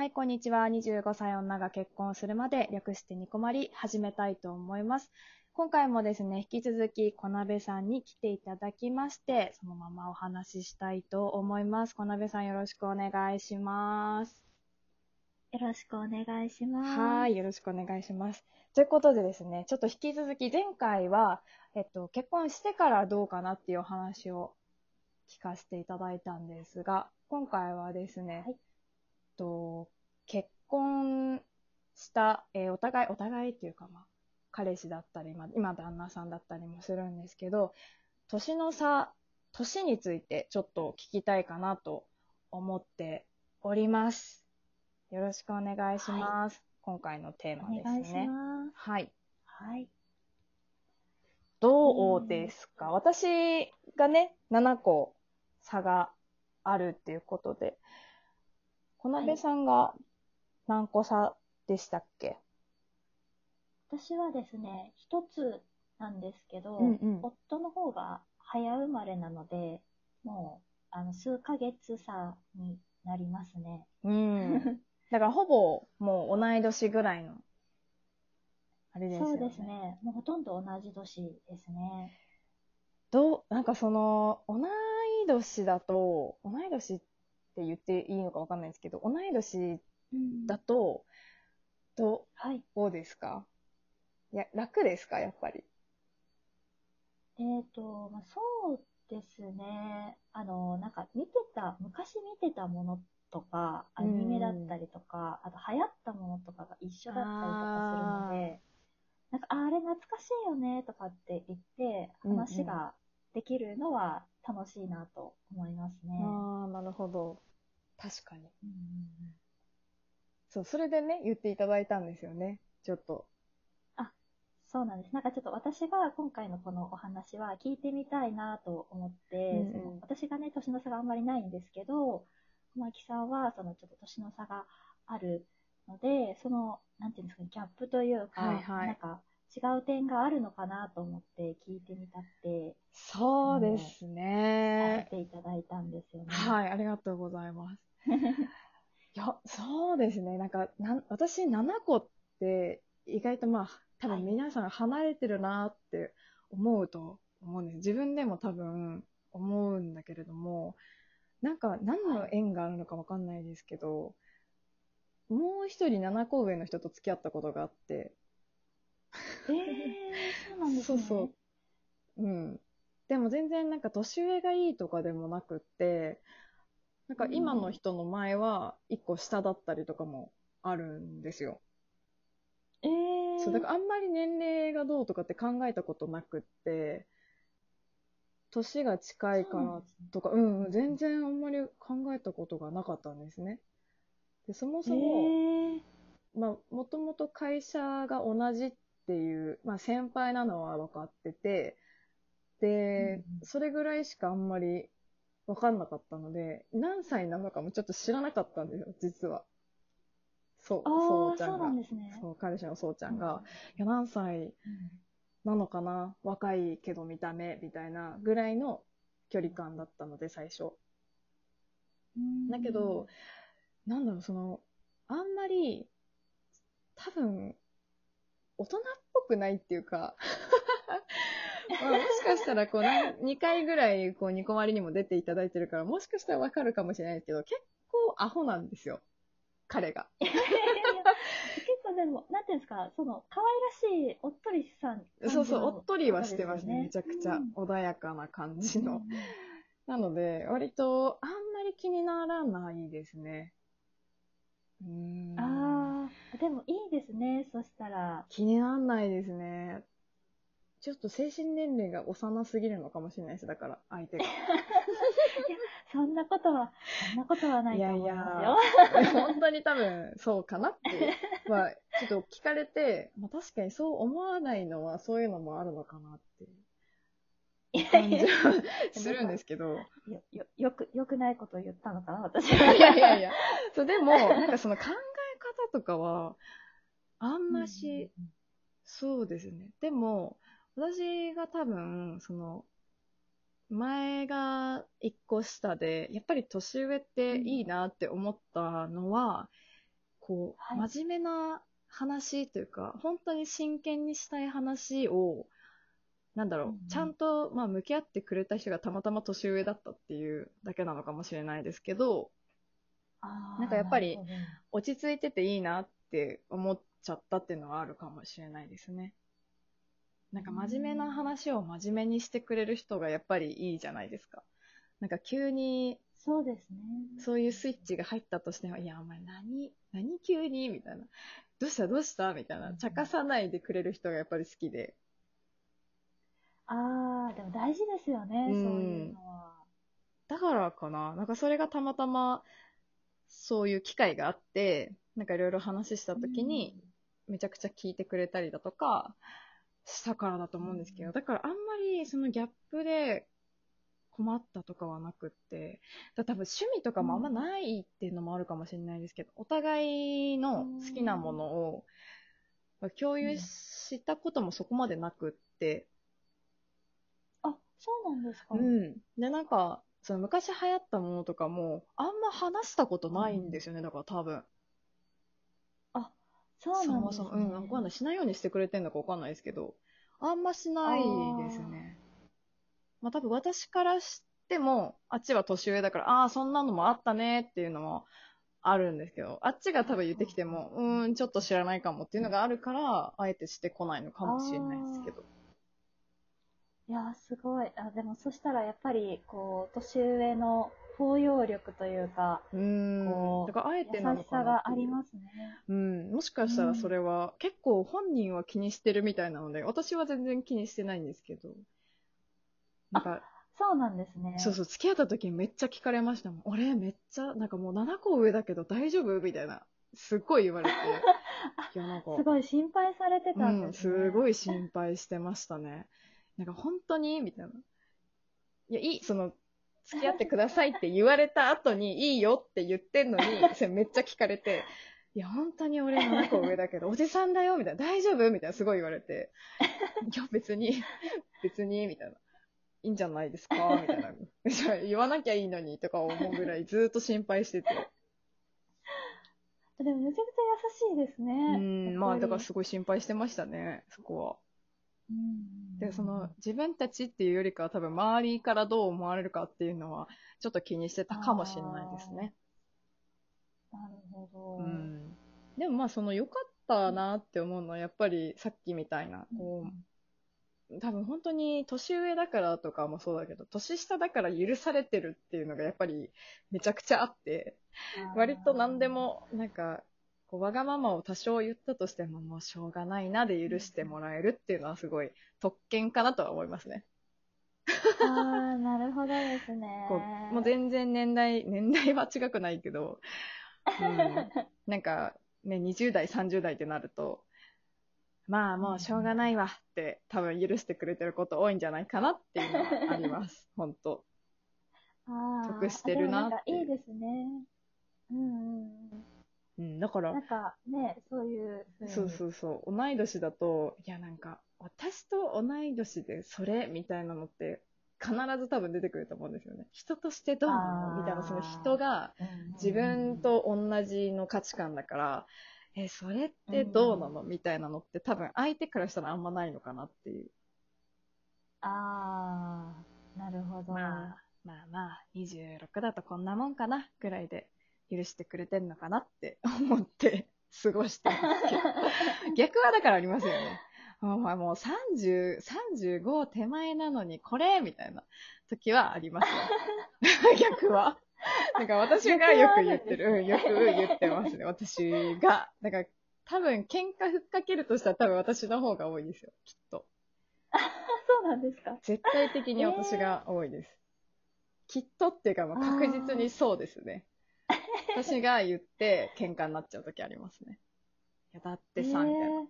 はい、こんにちは。25歳女が結婚するまで略してニコマリ始めたいと思います。今回もですね、引き続き小鍋さんに来ていただきまして、そのままお話ししたいと思います。小鍋さんよろしくお願いします。よろしくお願いします。はい、よろしくお願いします。ということでですね、ちょっと引き続き前回は、えっと、結婚してからどうかなっていうお話を聞かせていただいたんですが、今回はですね、はいと結婚した、えーお互い、お互いっていうか、まあ、彼氏だったり、まあ、今旦那さんだったりもするんですけど、年の差、年についてちょっと聞きたいかなと思っております。よろしくお願いします。今回のテーマですね。ます。はい。はい。どうですか、私がね、7個差があるっていうことで、小鍋さんが何個差でしたっけ、私はですね、一つなんですけど、うんうん夫の方が早生まれなので、もう、あの、数ヶ月差になりますね。うん。だからほぼもう同い年ぐらいの、あれですよね。そうですね。もうほとんど同じ年ですね。どう、なんかその、同い年だと、同い年って言っていいのかわかんないですけど、同い年うんだと、どはい。うですか？いや、楽ですか？やっぱり。えっ、と、まあ、そうですね。あの、なんか見てた、昔見てたものとか、アニメだったりとか、あと流行ったものとかが一緒だったりとかするので、なんか、ああれ懐かしいよねとかって言って、話ができるのは楽しいなと思いますね。ああ、なるほど。確かに。うんうんそう、それでね、言っていただいたんですよね。ちょっと。そうなんです。なんかちょっと私が今回のこのお話は聞いてみたいなと思って、うんうん私がね、年の差があんまりないんですけど、小牧さんはそのちょっと年の差があるので、その、なんていうんですかね、ギャップというか、はいはいなんか違う点があるのかなと思って聞いてみたって、そうですさせね。ていただいたんですよね。はい、ありがとうございます。いや、そうですね。なんか、なん私7個って、意外とまあ、多分皆さん離れてるなって思うと思うんです。自分でも多分思うんだけれども、なんか何の縁があるのかわかんないですけど、もう一人7個上の人と付き合ったことがあって、えー、そうなんですね。そうそう。うん。でも全然なんか年上がいいとかでもなくって、なんか今の人の前は一個下だったりとかもあるんですよ。えー、そう、だからあんまり年齢がどうとかって考えたことなくって、年が近いからとか、うん、うん全然あんまり考えたことがなかったんですね。で、そもそも、えーまあ、もともと会社が同じっていう、まあ、先輩なのは分かってて、で、それぐらいしかあんまり分かんなかったので、何歳なのかもちょっと知らなかったんですよ、実は。そう、そうちゃが。そうね。そう、彼氏のそうちゃんうが、いや、何歳んなのかな？若いけど見た目、みたいなぐらいの距離感だったので、最初。うん。だけど、なんだろう、その、あんまり、多分、大人っぽくないっていうか、まあ、もしかしたら、こう、2回ぐらい、こう、ニコマリにも出ていただいてるから、もしかしたらわかるかもしれないですけど、結構アホなんですよ。彼が。結構でも、なんていうんですか、その、可愛らしいおっとりさん。そうそう、おっとりはしてますね。ねめちゃくちゃうん穏やかな感じの。うんうんなので、割と、あんまり気にならないですね。うーん。ああ、でもいいですね、そしたら。気にならないですね。ちょっと精神年齢が幼すぎるのかもしれないです。だから、相手が。そんなことは、そんなことはないと思いますよ。本当に多分、そうかなって。まあ、ちょっと聞かれて、まあ確かにそう思わないのは、そういうのもあるのかなって感じいやは するんですけど。よ、よ、よく、よくないことを言ったのかな、私いやいやいや。そう、でも、なんかその考え方とかは、あんまし、そうですね。でも、私が多分、その、前が一個下で、やっぱり年上っていいなって思ったのは、こう、はい真面目な話というか、本当に真剣にしたい話を、なんだろう、ちゃんと、まあ、向き合ってくれた人がたまたま年上だったっていうだけなのかもしれないですけど、なんかやっぱり落ち着いてていいなって思っちゃったっていうのはあるかもしれないですね。なんか真面目な話を真面目にしてくれる人がやっぱりいいじゃないですか。なんか急にそうですね。そういうスイッチが入ったとしても、いや、お前何何急にみたいな。どうしたどうしたみたいな。茶化さないでくれる人がやっぱり好きで。ああ、でも大事ですよね、うん。そういうのは。だからかな。なんかそれがたまたま、そういう機会があって、なんかいろいろ話した時に、めちゃくちゃ聞いてくれたりだとか、したからだと思うんですけど、だからあんまりそのギャップで困ったとかはなくって、だ多分趣味とかもあんまないっていうのもあるかもしれないですけど、お互いの好きなものを共有したこともそこまでなくって、あ、そうなんですか。うん。で、なんか、その昔流行ったものとかも、あんま話したことないんですよね、だから多分。そうなんです、ね。そもそも、うん、わかんない。しないようにしてくれてんのかわかんないですけど、あんましないですね。まあ多分私からしても、あっちは年上だから、ああー、そんなのもあったねっていうのもあるんですけど、あっちが多分言ってきても、うーん、ちょっと知らないかもっていうのがあるから、あえてしてこないのかもしれないですけど。いやー、すごい。あ、でもそしたらやっぱり、こう、年上の包容力というか、うーん。こうだからあえ優てなのしさがありますね。うん、もしかしたらそれは、結構本人は気にしてるみたいなので、私は全然気にしてないんですけど。なんか、そうなんですね。そうそう、付き合った時にめっちゃ聞かれましたもん。俺めっちゃ、なんかもう7個上だけど大丈夫？みたいな。すっごい言われて。いや、なんか、すごい心配されてたんうん、ですね。すごい心配してましたね。なんか本当にみたいな。いや、いい、その、付き合ってくださいって言われた後に、いいよって言ってんのに、それめっちゃ聞かれて、いや、本当に俺7個上だけど、おじさんだよみたいな、大丈夫みたいな、すごい言われて、いや、別に、別に、みたいな。いいんじゃないですかみたいな。じゃあ言わなきゃいいのにとか思うぐらいずーっと心配してて。でもめちゃくちゃ優しいですうね。ん、まあだからすごい心配してましたね、そこは。うんで、その、自分たちっていうよりかは多分周りからどう思われるかっていうのは、ちょっと気にしてたかもしれないですね。なるほど。うん。でもまあその良かったなって思うのは、やっぱりさっきみたいな、こう、多分本当に年上だからとかもそうだけど、年下だから許されてるっていうのがやっぱりめちゃくちゃあって、割と何でも、なんか、こうわがままを多少言ったとしても、もうしょうがないなで許してもらえるっていうのはすごい特権かなとは思いますね。ああ、なるほどですね。こう、もう全然年代、年代は違くないけど、うん、なんかね、20代、30代ってなると、まあもうしょうがないわって多分許してくれてること多いんじゃないかなっていうのはあります。本当 得してるなっていいですね。うんうんうん。うん、だからなん、かね、そういう。そうそうそう、同い年だと、いやなんか、私と同い年でそれみたいなのって、必ず多分出てくると思うんですよね。人としてどうなのみたいな、その人が自分。と同じの価値観だから、え、それってどうなのみたいなのって多分相手からしたらあんまないのかなっていう。ああ、なるほど。まあ、まあまあ、26だとこんなもんかなぐらいで許してくれてんのかなって 思って過ごしてますけど。逆はだからありますよね。お前もう30、35手前なのにこれみたいな時はありますよ。逆は。なんか私がよく言ってる。うん、よく言ってますね。私が。だから多分喧嘩ふっかけるとしたら多分私の方が多いですよ。きっと。そうなんですか。絶対的に私が多いです。きっとっていうか、まあ確実にそうですね。私が言って喧嘩になっちゃう時ありますね。いや、だってさ、みたいな。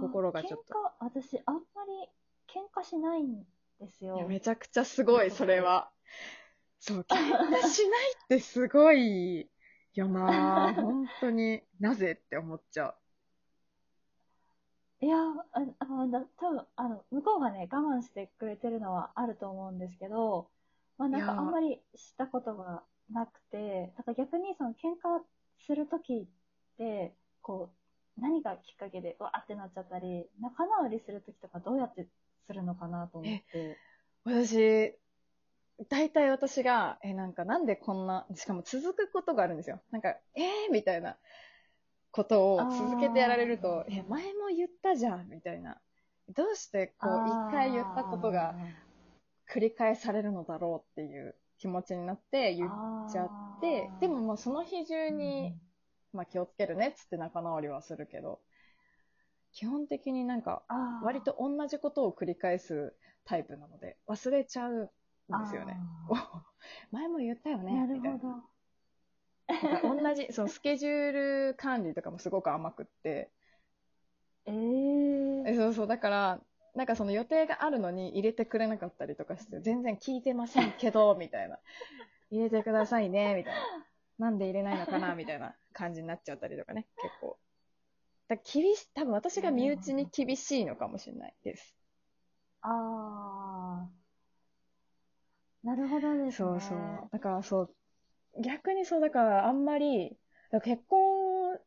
心がちょっと。喧嘩、私、あんまり喧嘩しないんですよ。めちゃくちゃすごい、それは。そう、喧嘩しないってすごいよなぁ本当に。なぜって思っちゃう。いや、ああだ多分あの向こうがね、我慢してくれてるのはあると思うんですけど、まあ、なんかあんまりしたことがなくて、だから逆にその喧喧嘩するときって、こう、何がきっかけでわーってなっちゃったり、仲直りするときとかどうやってするのかなと思って。私、大体私が、え、なんかなんでこんな、しかも続くことがあるんですよ。なんか、えー、みたいなことを続けてやられるとえ、前も言ったじゃん、みたいな。どうしてこう、一回言ったことが繰り返されるのだろうっていう気持ちになって言っちゃって、でもまあその日中に、まあ気をつけるねっつって仲直りはするけど、基本的になんか割と同じことを繰り返すタイプなので、忘れちゃうんですよね。前も言ったよね、ーなる。ほど。同じ、そのスケジュール管理とかもすごく甘くって、えー、えそうそう、だから、なんかその予定があるのに入れてくれなかったりとかして、全然聞いてませんけど、みたいな。入れてくださいね、みたいな。なんで入れないのかな、みたいな感じになっちゃったりとかね、結構。だ厳し、多分私が身内に厳しいのかもしれないです。あー。なるほどですね。そうそう。だからそう、逆にそう、だからあんまり、結婚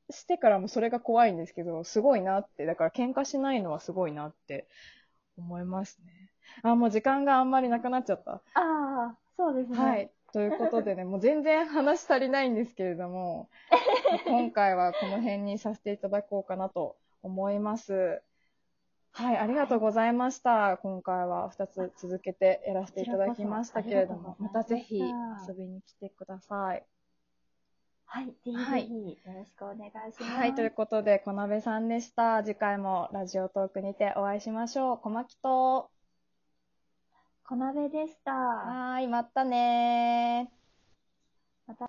してからもそれが怖いんですけど、すごいなって、だから喧嘩しないのはすごいなって思いますね。あ、もう時間があんまりなくなっちゃった。ああ、そうですね。はい。ということでね、もう全然話足りないんですけれども、今回はこの辺にさせていただこうかなと思います。はい、ありがとうございました。今回は2つ続けてやらせていただきましたけれども、またぜひ遊びに来てください。はい、ぜひぜはいひよろしくお願いします。はい、ということで、小鍋さんでした。次回もラジオトークにてお会いしましょう。小牧と。小鍋でした。はーい、またねー。